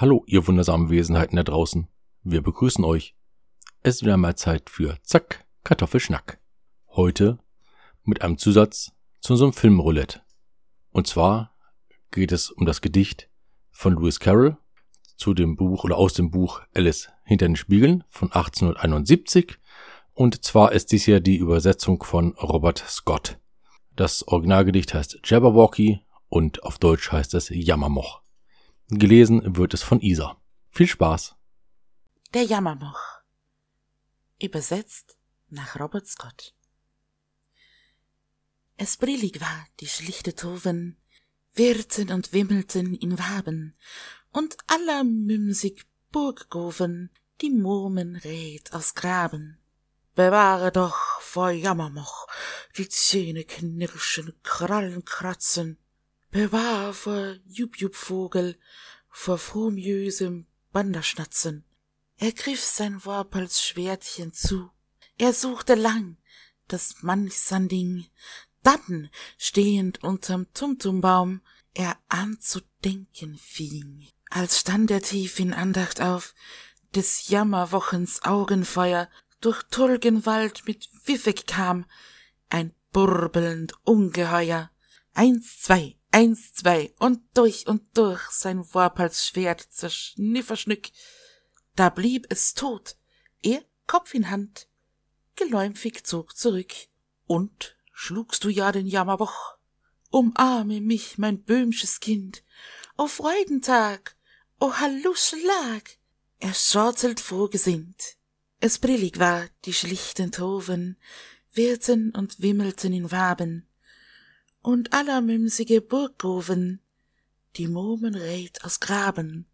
Hallo, ihr wundersamen Wesenheiten da draußen. Wir begrüßen euch. Es ist wieder mal Zeit für Zack, Kartoffelschnack. Heute mit einem Zusatz zu unserem Filmroulette. Und zwar geht es um das Gedicht von Lewis Carroll zu dem Buch oder aus dem Buch Alice hinter den Spiegeln von 1871. Und zwar ist dies ja die Übersetzung von Robert Scott. Das Originalgedicht heißt Jabberwocky und auf Deutsch heißt es Jammermoch. Gelesen wird es von Isa. Viel Spaß. Der Jammermoch. Übersetzt nach Robert Scott. Es brillig war die schlichte Toven, wirrten und wimmelten in Waben, und aller mümsig Burggoven die Murmen rät aus Graben. Bewahre doch vor Jammermoch, die Zähne knirschen, Krallen kratzen, Bewahr vor Jubjubvogel, vor frohmjösem Banderschnatzen. Er griff sein Worpels Schwertchen zu, er suchte lang das Manchsanding, dann, stehend unterm Tumtumbaum, er anzudenken fing. Als stand er tief in Andacht auf, des Jammerwochens Augenfeuer durch Tulgenwald mit Wiffig kam, ein burbelnd Ungeheuer. Eins, zwei, Eins, zwei und durch und durch sein Schwert zerschnifferschnück. Da blieb es tot, er Kopf in Hand, geläumfig zog zurück. Und schlugst du ja den Jammerwoch? Umarme mich, mein böhmsches Kind, o Freudentag, o Halluschlag! Er schortelt frohgesinnt. Es brillig war, die schlichten Toven, wirrten und wimmelten in Waben, und allermümsige Burggoven, die Murmen rät aus Graben.